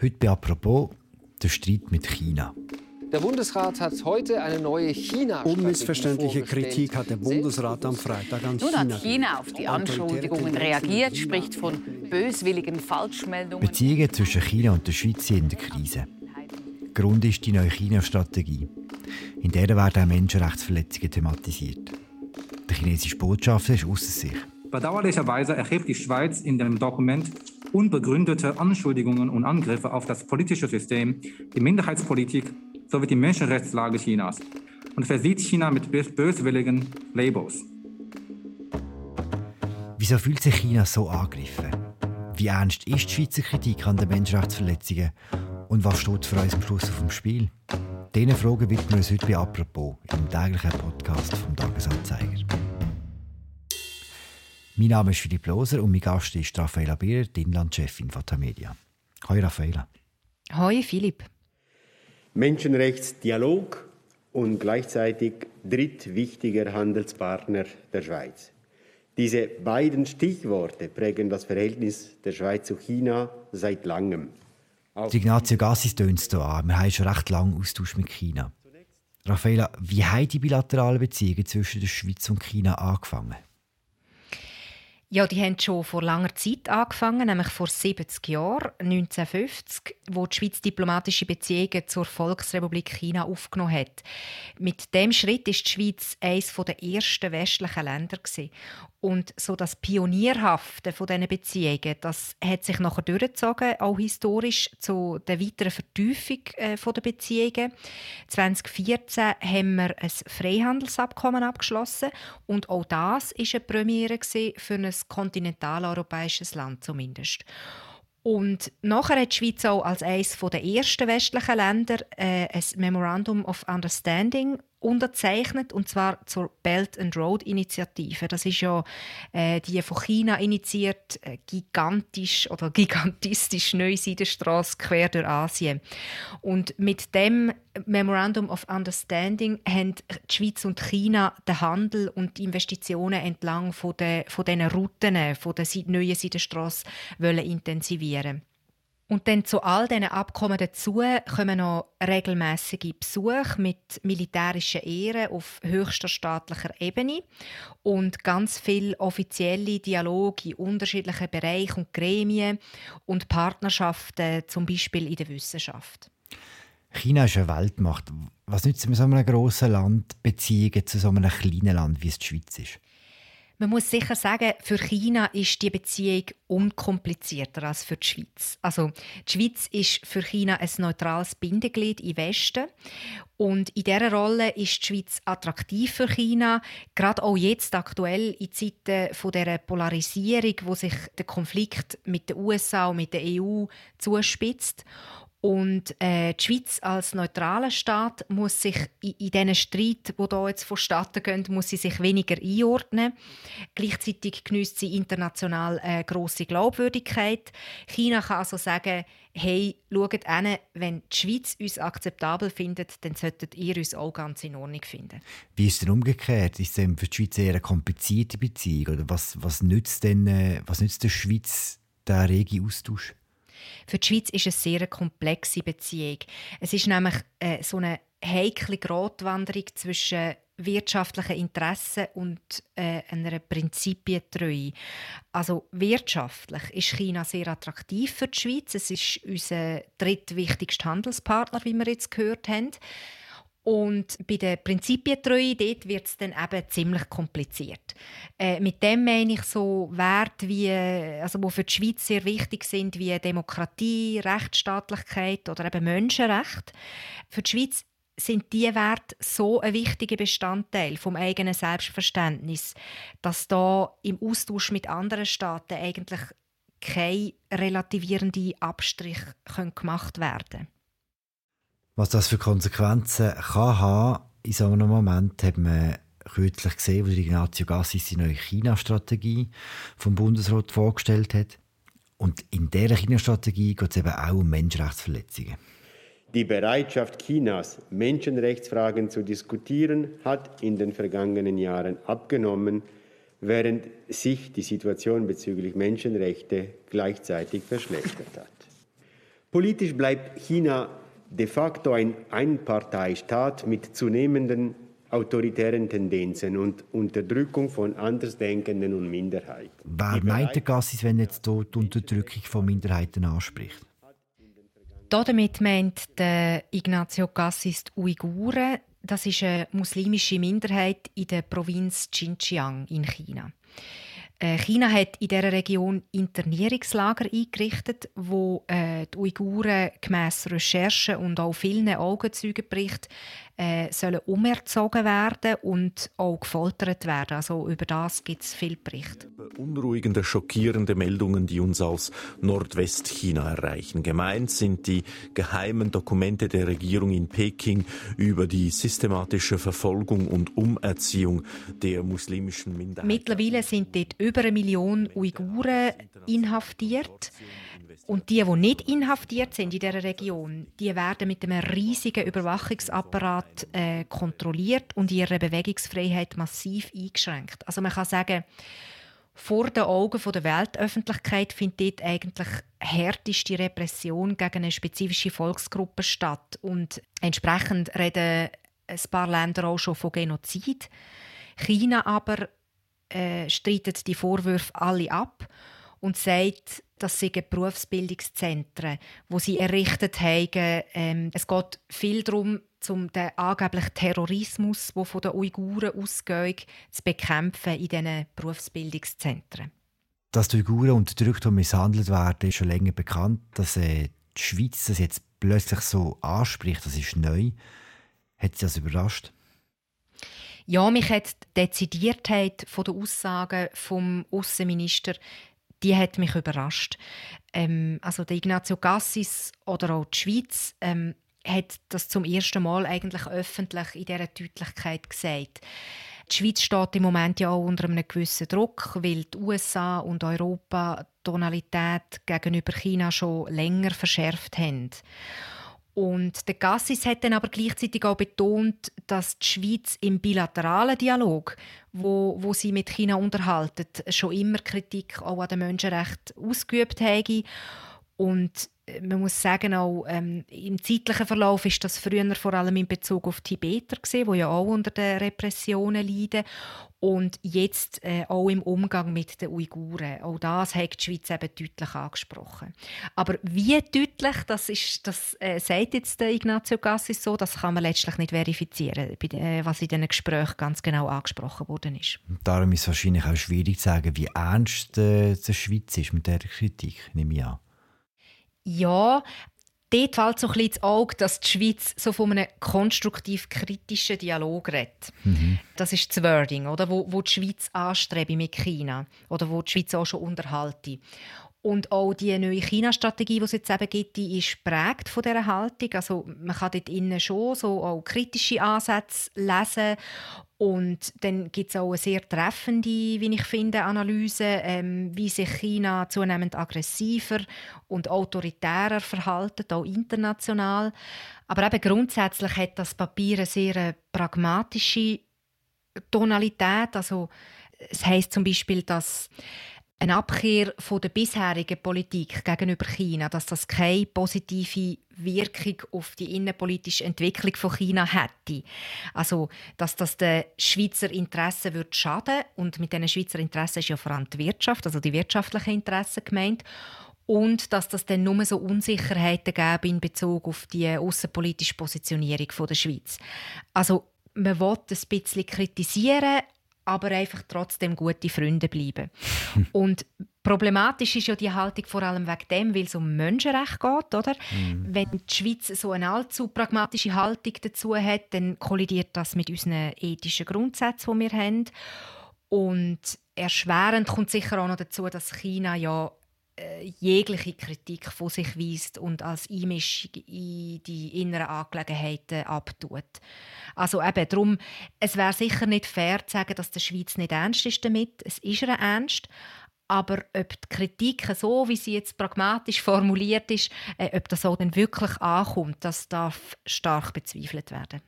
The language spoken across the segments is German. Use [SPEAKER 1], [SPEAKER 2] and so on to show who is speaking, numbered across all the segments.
[SPEAKER 1] Heute bei «Apropos» der Streit mit China.
[SPEAKER 2] Der Bundesrat hat heute eine neue china
[SPEAKER 3] Unmissverständliche Kritik hat der Bundesrat am Freitag an
[SPEAKER 4] China. Nun hat China auf die Anschuldigungen reagiert, spricht von böswilligen Falschmeldungen.
[SPEAKER 1] Beziehungen zwischen China und der Schweiz sind in der Krise. Grund ist die neue China-Strategie. In der werden auch Menschenrechtsverletzungen thematisiert. Der chinesische Botschafter ist außer sich.
[SPEAKER 5] Bedauerlicherweise erhebt die Schweiz in dem Dokument unbegründete Anschuldigungen und Angriffe auf das politische System, die Minderheitspolitik sowie die Menschenrechtslage Chinas und versieht China mit böswilligen Labels.
[SPEAKER 1] Wieso fühlt sich China so angegriffen? Wie ernst ist die Schweizer Kritik an den Menschenrechtsverletzungen und was steht für uns am Schluss auf dem Spiel? Diesen Fragen widmen wir uns heute bei «Apropos» im täglichen Podcast vom Tagesanzeiger. Mein Name ist Philipp Loser und mein Gast ist Raffaella Bierer, die Inlandchefin von Tamedia. Hallo Raffaella.
[SPEAKER 6] Hallo Philipp.
[SPEAKER 7] Menschenrechtsdialog und gleichzeitig drittwichtiger Handelspartner der Schweiz. Diese beiden Stichworte prägen das Verhältnis der Schweiz zu China seit langem.
[SPEAKER 1] Auch Ignazio Gassis tönt es hier an. Wir haben schon recht lange Austausch mit China. Raffaella, wie haben die bilateralen Beziehungen zwischen der Schweiz und China angefangen?
[SPEAKER 6] Ja, die haben schon vor langer Zeit angefangen, nämlich vor 70 Jahren, 1950, wo die Schweiz diplomatische Beziehungen zur Volksrepublik China aufgenommen hat. Mit dem Schritt ist die Schweiz eines der ersten westlichen Länder gewesen. Und so das Pionierhafte von diesen Beziehungen, das hat sich nachher durchgezogen, auch historisch, zu der weiteren Vertiefung äh, der Beziehungen. 2014 haben wir ein Freihandelsabkommen abgeschlossen und auch das war eine Premiere für ein kontinentaleuropäisches Land zumindest. Und nachher hat die Schweiz auch als eines der ersten westlichen Länder äh, ein Memorandum of Understanding unterzeichnet und zwar zur Belt and Road Initiative. Das ist ja äh, die von China initiiert äh, gigantisch oder gigantistisch neue Seidenstraße quer durch Asien. Und mit dem Memorandum of Understanding haben die Schweiz und China den Handel und die Investitionen entlang von den von Routen von der neuen Seidenstraße intensivieren. Und dann zu all diesen Abkommen dazu kommen noch regelmäßige Besuche mit militärischen Ehren auf höchster staatlicher Ebene und ganz viel offizielle Dialoge in unterschiedlichen Bereichen und Gremien und Partnerschaften, zum Beispiel in der Wissenschaft.
[SPEAKER 1] China ist eine Weltmacht. Was nützt mit so einem grossen Land Beziehungen zu so einem kleinen Land, wie es die Schweiz ist?
[SPEAKER 6] Man muss sicher sagen, für China ist die Beziehung unkomplizierter als für die Schweiz. Also die Schweiz ist für China ein neutrales Bindeglied im Westen und in dieser Rolle ist die Schweiz attraktiv für China, gerade auch jetzt aktuell in Zeiten von der Polarisierung, wo sich der Konflikt mit den USA und mit der EU zuspitzt. Und äh, die Schweiz als neutraler Staat muss sich in, in diesen Streit, wo da jetzt vonstatten gehen, muss sie sich weniger einordnen. Gleichzeitig genießt sie international eine grosse Glaubwürdigkeit. China kann also sagen, hey, schaut an, wenn die Schweiz uns akzeptabel findet, dann solltet ihr uns auch ganz in Ordnung finden.
[SPEAKER 1] Wie ist es denn umgekehrt? Ist es für die Schweiz eher eine komplizierte Beziehung? Oder was, was nützt denn, äh, was nützt der Schweiz der rege Austausch?
[SPEAKER 6] Für die Schweiz ist es eine sehr komplexe Beziehung. Es ist nämlich äh, so eine heikle Gratwanderung zwischen wirtschaftlichen Interessen und äh, einer Prinzipientreue. Also wirtschaftlich ist China sehr attraktiv für die Schweiz. Es ist unser drittwichtigster Handelspartner, wie wir jetzt gehört haben. Und bei der Prinzipientreue dort wird es dann eben ziemlich kompliziert. Äh, mit dem meine ich so Werte, wie, also wo für die Schweiz sehr wichtig sind, wie Demokratie, Rechtsstaatlichkeit oder eben Menschenrecht. Für die Schweiz sind diese Werte so ein wichtiger Bestandteil vom eigenen Selbstverständnis, dass da im Austausch mit anderen Staaten eigentlich keine relativierenden Abstriche gemacht werden können.
[SPEAKER 1] Was das für Konsequenzen kann haben, in so einem Moment hat man kürzlich gesehen, wo Ignazio Gassis die neue China-Strategie vom Bundesrat vorgestellt hat. Und in dieser China-Strategie geht es eben auch um Menschenrechtsverletzungen.
[SPEAKER 7] Die Bereitschaft Chinas, Menschenrechtsfragen zu diskutieren, hat in den vergangenen Jahren abgenommen, während sich die Situation bezüglich Menschenrechte gleichzeitig verschlechtert hat. Politisch bleibt China de facto ein Einparteistaat mit zunehmenden autoritären Tendenzen und Unterdrückung von Andersdenkenden und Minderheiten.
[SPEAKER 1] Wer meint der Gassis, wenn jetzt die Unterdrückung von Minderheiten anspricht?
[SPEAKER 6] Damit meint der Ignazio Cassis die Uiguren. Das ist eine muslimische Minderheit in der Provinz Xinjiang in China. Äh, China hat in dieser Region Internierungslager eingerichtet, wo äh, die Uiguren gemäss Recherchen und auch vielen Augenzeugenberichten äh, sollen umerzogen werden und auch gefoltert werden. Also über das gibt es viel Berichte.
[SPEAKER 8] Beunruhigende, schockierende Meldungen, die uns aus Nordwestchina erreichen. Gemeint sind die geheimen Dokumente der Regierung in Peking über die systematische Verfolgung und Umerziehung der muslimischen Minderheit.
[SPEAKER 6] Mittlerweile sind dort über eine Million Uiguren inhaftiert. Und die, die nicht inhaftiert sind in dieser Region, die werden mit einem riesigen Überwachungsapparat äh, kontrolliert und ihre Bewegungsfreiheit massiv eingeschränkt. Also man kann sagen, vor den Augen der Weltöffentlichkeit findet dort eigentlich härteste Repression gegen eine spezifische Volksgruppe statt. Und entsprechend reden ein paar Länder auch schon von Genozid. China aber äh, streitet die Vorwürfe alle ab und sagt, das sind Berufsbildungszentren, wo sie errichtet haben. Ähm, es geht viel darum, um den angeblichen Terrorismus, der von den Uiguren ausgeht, zu bekämpfen in diesen Berufsbildungszentren.
[SPEAKER 1] Dass die Uiguren unterdrückt und misshandelt werden, ist schon länger bekannt. Dass äh, die Schweiz das jetzt plötzlich so anspricht, das ist neu. Hat Sie das überrascht?
[SPEAKER 6] Ja, mich hat die Dezidiertheit der Aussagen vom Außenminister die hat mich überrascht. Ähm, also der Ignazio Gassis oder auch die Schweiz ähm, hat das zum ersten Mal eigentlich öffentlich in dieser Deutlichkeit gesagt. Die Schweiz steht im Moment ja auch unter einem gewissen Druck, weil die USA und Europa die Tonalität gegenüber China schon länger verschärft haben. Und der Gassis hat dann aber gleichzeitig auch betont, dass die Schweiz im bilateralen Dialog, wo, wo sie mit China unterhalten, schon immer Kritik auch an den Menschenrechten ausgeübt habe. Und man muss sagen, auch ähm, im zeitlichen Verlauf ist das früher vor allem in Bezug auf Tibeter gesehen, wo ja auch unter den Repressionen leiden und jetzt äh, auch im Umgang mit den Uiguren. Auch das hat die Schweiz eben deutlich angesprochen. Aber wie deutlich, das, ist, das äh, sagt jetzt der Ignazio Cassis so, das kann man letztlich nicht verifizieren, äh, was in diesen Gesprächen ganz genau angesprochen worden ist.
[SPEAKER 1] Darum ist es wahrscheinlich auch schwierig zu sagen, wie ernst äh, die Schweiz ist mit der Kritik, nehme ich an.
[SPEAKER 6] Ja, dort fällt so ein bisschen ins Auge, dass die Schweiz so von einem konstruktiv-kritischen Dialog redet. Mhm. Das ist das Wording, oder? Wo, wo die Schweiz anstrebe mit China oder wo die Schweiz auch schon unterhalte. Und auch die neue China-Strategie, die es jetzt eben gibt, die ist prägt von dieser Haltung. Also man kann dort innen schon so auch kritische Ansätze lesen. Und dann gibt es auch eine sehr treffende, wie ich finde, Analyse, ähm, wie sich China zunehmend aggressiver und autoritärer verhalten, auch international. Aber eben grundsätzlich hat das Papier eine sehr pragmatische Tonalität. Also es heißt zum Beispiel, dass eine Abkehr von der bisherigen Politik gegenüber China, dass das keine positive Wirkung auf die innenpolitische Entwicklung von China hätte. Also, dass das den Schweizer Interessen wird schaden und mit diesen Schweizer Interessen ist ja vor allem die Wirtschaft, also die wirtschaftlichen Interessen gemeint und dass das dann nur so Unsicherheiten gäbe in Bezug auf die außenpolitische Positionierung der Schweiz. Also man will ein bisschen kritisieren, aber einfach trotzdem gute Freunde bleiben. und problematisch ist ja die Haltung vor allem wegen dem, weil es um Menschenrecht geht, oder? Mhm. Wenn die Schweiz so eine allzu pragmatische Haltung dazu hat, dann kollidiert das mit unseren ethischen Grundsätzen, die wir haben. Und erschwerend kommt sicher auch noch dazu, dass China ja jegliche Kritik von sich weist und als Einmischung in die inneren Angelegenheiten abtut. Also eben darum, es wäre sicher nicht fair zu sagen, dass der Schweiz nicht ernst ist damit. Es ist ihr ernst, aber ob die Kritik so, wie sie jetzt pragmatisch formuliert ist, äh, ob das auch dann wirklich ankommt, das darf stark bezweifelt werden.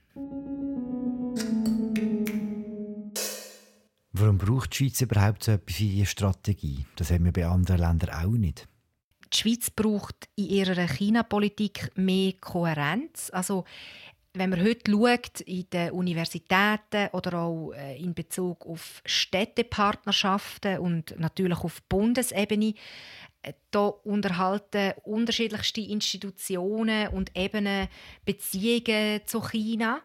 [SPEAKER 1] Warum braucht die Schweiz überhaupt so etwas wie eine Strategie? Das haben wir bei anderen Ländern auch nicht.
[SPEAKER 6] die Schweiz braucht in ihrer China-Politik mehr Kohärenz. Also wenn man heute schaut, in den Universitäten oder auch äh, in Bezug auf Städtepartnerschaften und natürlich auf Bundesebene, äh, da unterhalten unterschiedlichste Institutionen und Ebenen Beziehungen zu China.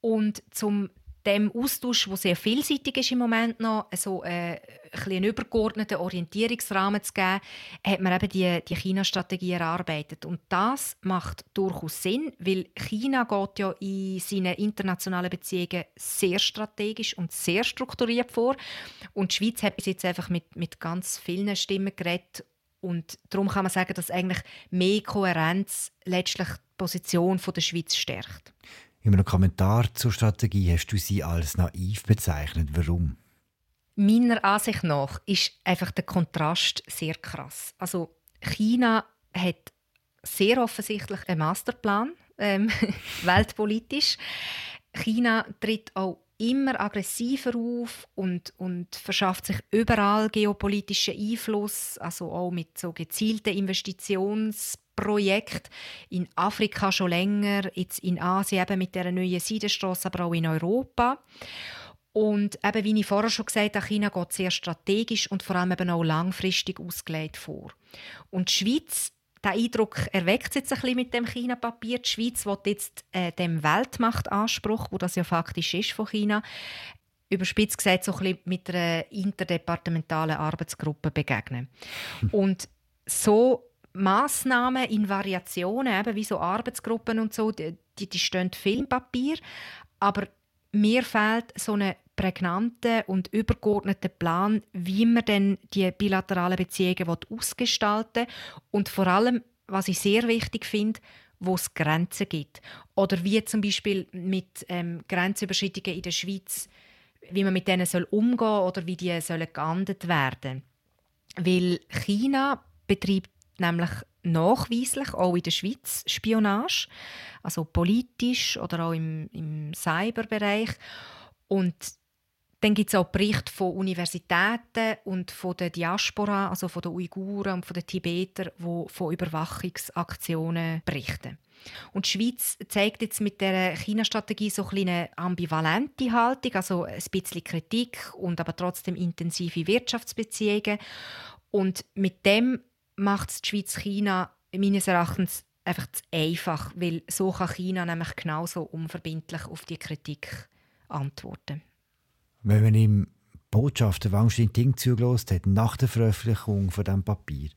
[SPEAKER 6] Und zum dem Austausch, der sehr vielseitig ist im Moment noch, so äh, ein einen übergeordneten Orientierungsrahmen zu geben, hat man eben die, die China-Strategie erarbeitet. Und das macht durchaus Sinn, weil China geht ja in seinen internationalen Beziehungen sehr strategisch und sehr strukturiert vor. Und die Schweiz hat bis jetzt einfach mit, mit ganz vielen Stimmen geredet. Und darum kann man sagen, dass eigentlich mehr Kohärenz letztlich die Position der Schweiz stärkt.
[SPEAKER 1] In einem Kommentar zur Strategie hast du sie als naiv bezeichnet. Warum?
[SPEAKER 6] Meiner Ansicht nach ist einfach der Kontrast sehr krass. Also China hat sehr offensichtlich einen Masterplan ähm, weltpolitisch. China tritt auch immer aggressiver auf und, und verschafft sich überall geopolitischen Einfluss, also auch mit so gezielten Investitions Projekt in Afrika schon länger, jetzt in Asien eben mit der neuen Seidenstrasse, aber auch in Europa. Und eben, wie ich vorher schon gesagt habe, China geht sehr strategisch und vor allem eben auch langfristig ausgelegt vor. Und die Schweiz, der Eindruck erweckt jetzt ein bisschen mit dem China-Papier. Die Schweiz will jetzt äh, dem Weltmachtanspruch, wo das ja faktisch ist von China, überspitzt gesagt so ein bisschen mit einer interdepartementalen Arbeitsgruppe begegnen. Und so Massnahmen in Variationen, eben wie so Arbeitsgruppen und so, die, die stehen viel im Papier, aber mir fehlt so ein prägnanter und übergeordneter Plan, wie man denn die bilateralen Beziehungen ausgestalten will und vor allem, was ich sehr wichtig finde, wo es Grenzen gibt. Oder wie zum Beispiel mit ähm, Grenzüberschreitungen in der Schweiz, wie man mit denen soll umgehen oder wie die sollen geahndet werden. Weil China betreibt nämlich nachweislich auch in der Schweiz Spionage, also politisch oder auch im, im Cyberbereich. Und dann gibt es auch Berichte von Universitäten und von der Diaspora, also von den Uiguren und von den Tibetern, die von Überwachungsaktionen berichten. Und die Schweiz zeigt jetzt mit der China-Strategie so eine ambivalente Haltung, also ein bisschen Kritik und aber trotzdem intensive Wirtschaftsbeziehungen. Und mit dem macht es die Schweiz China meines Erachtens einfach zu einfach, weil so kann China nämlich genauso unverbindlich auf die Kritik antworten.
[SPEAKER 1] Wenn man ihm Botschafter Wang Ding zugelassen hat, nach der Veröffentlichung von diesem Papier,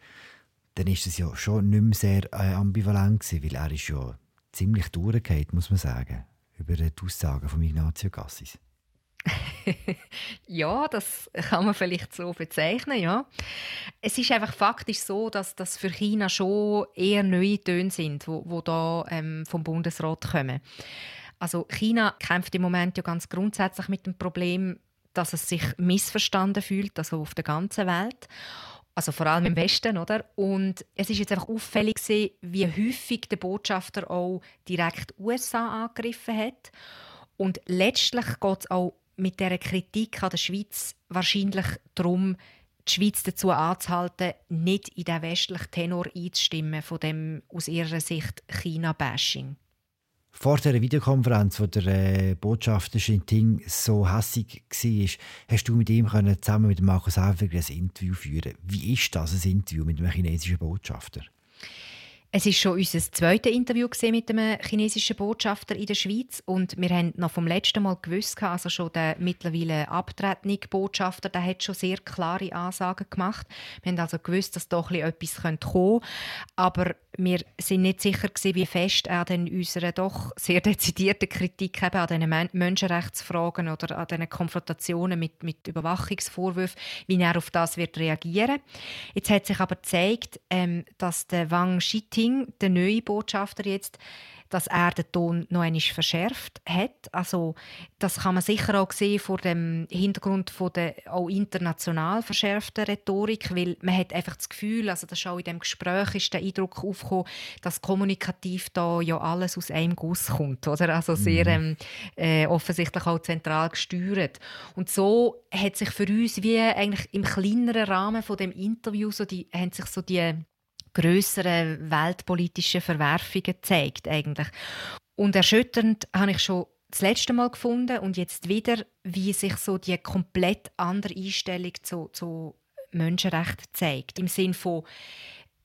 [SPEAKER 1] dann ist es ja schon nicht mehr sehr äh, ambivalent gewesen, weil er ist ja ziemlich durchgefallen, muss man sagen, über die Aussagen von Ignazio Gassis.
[SPEAKER 6] ja, das kann man vielleicht so bezeichnen, ja. Es ist einfach faktisch so, dass das für China schon eher neue Töne sind, wo, wo da ähm, vom Bundesrat kommen. Also China kämpft im Moment ja ganz grundsätzlich mit dem Problem, dass es sich missverstanden fühlt, also auf der ganzen Welt. Also vor allem im Westen, oder? Und es ist jetzt einfach auffällig gewesen, wie häufig der Botschafter auch direkt USA angegriffen hat. Und letztlich geht es auch mit der Kritik an der Schweiz wahrscheinlich darum, die Schweiz dazu anzuhalten, nicht in den westlichen Tenor einzustimmen von dem aus ihrer Sicht China-Bashing.
[SPEAKER 1] Vor der Videokonferenz, wo der äh, Botschafter Xinting so hässig war, hast du mit ihm können, zusammen mit Markus Häfer ein Interview führen. Wie ist das, ein Interview mit einem chinesischen Botschafter?
[SPEAKER 6] Es ist schon unser zweites Interview mit einem chinesischen Botschafter in der Schweiz und wir haben noch vom letzten Mal gewusst, also schon der mittlerweile abtretende Botschafter, der hat schon sehr klare Ansagen gemacht. Wir haben also gewusst, dass doch etwas kommen könnte, aber wir sind nicht sicher wie fest er denn unserer doch sehr dezidierten Kritik eben an diesen Menschenrechtsfragen oder an diesen Konfrontationen mit, mit Überwachungsvorwürfen, wie er auf das wird reagieren. Jetzt hat sich aber gezeigt, ähm, dass der Wang Xiting, der neue Botschafter jetzt, dass er den Ton noch einmal verschärft hat. Also das kann man sicher auch sehen vor dem Hintergrund von der auch international verschärften Rhetorik, weil man hat einfach das Gefühl, also das ist auch in dem Gespräch ist der Eindruck aufgekommen, dass kommunikativ da ja alles aus einem Guss kommt, oder? Also sehr mhm. ähm, äh, offensichtlich auch zentral gesteuert. Und so hat sich für uns wie eigentlich im kleineren Rahmen von dem Interview so die, haben sich so die größeren weltpolitischen Verwerfungen zeigt eigentlich. Und erschütternd habe ich schon das letzte Mal gefunden und jetzt wieder, wie sich so die komplett andere Einstellung zu, zu Menschenrechten zeigt. Im Sinne von,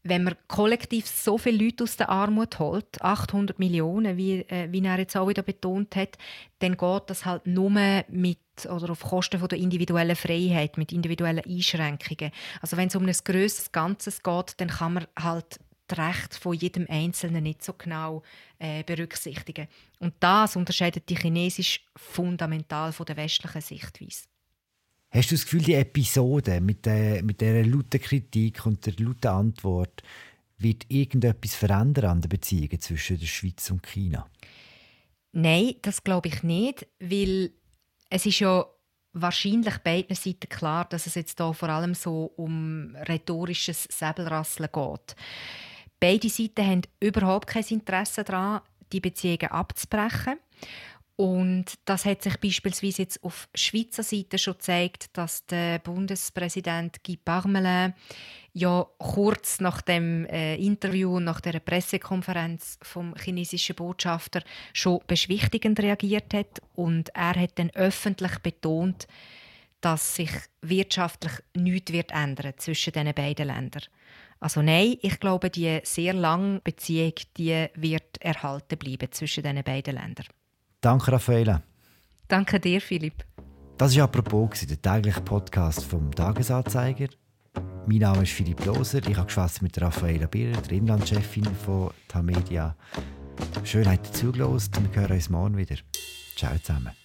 [SPEAKER 6] wenn man kollektiv so viele Leute aus der Armut holt, 800 Millionen, wie, äh, wie er jetzt auch wieder betont hat, dann geht das halt nur mit oder auf Kosten von der individuellen Freiheit, mit individuellen Einschränkungen. Also wenn es um ein grösseres Ganzes geht, dann kann man halt das Recht von jedem Einzelnen nicht so genau äh, berücksichtigen. Und das unterscheidet die Chinesisch fundamental von der westlichen Sichtweise.
[SPEAKER 1] Hast du das Gefühl, die Episode mit der, mit der lauten Kritik und der lauten Antwort wird irgendetwas verändern an den Beziehungen zwischen der Schweiz und China?
[SPEAKER 6] Nein, das glaube ich nicht, weil es ist ja wahrscheinlich beiden Seiten klar, dass es jetzt hier vor allem so um rhetorisches Säbelrasseln geht. Beide Seiten haben überhaupt kein Interesse daran, die Beziehungen abzubrechen. Und das hat sich beispielsweise jetzt auf Schweizer Seite schon gezeigt, dass der Bundespräsident Guy Parmelin ja kurz nach dem äh, Interview und nach der Pressekonferenz vom chinesischen Botschafter schon beschwichtigend reagiert hat und er hat dann öffentlich betont, dass sich wirtschaftlich nichts wird ändern zwischen diesen beiden Ländern. Also nein, ich glaube, die sehr lange Beziehung die wird erhalten bleiben zwischen diesen beiden Ländern.
[SPEAKER 1] Danke, Raffaela.
[SPEAKER 6] Danke dir, Philipp.
[SPEAKER 1] Das war apropos der tägliche Podcast vom Tagesanzeiger. Mein Name ist Philipp Loser. Ich habe mit Raffaela Birrer, der Inlandchefin von Tamedia. Schön, dass ihr zugelassen. Wir hören uns morgen wieder. Ciao zusammen.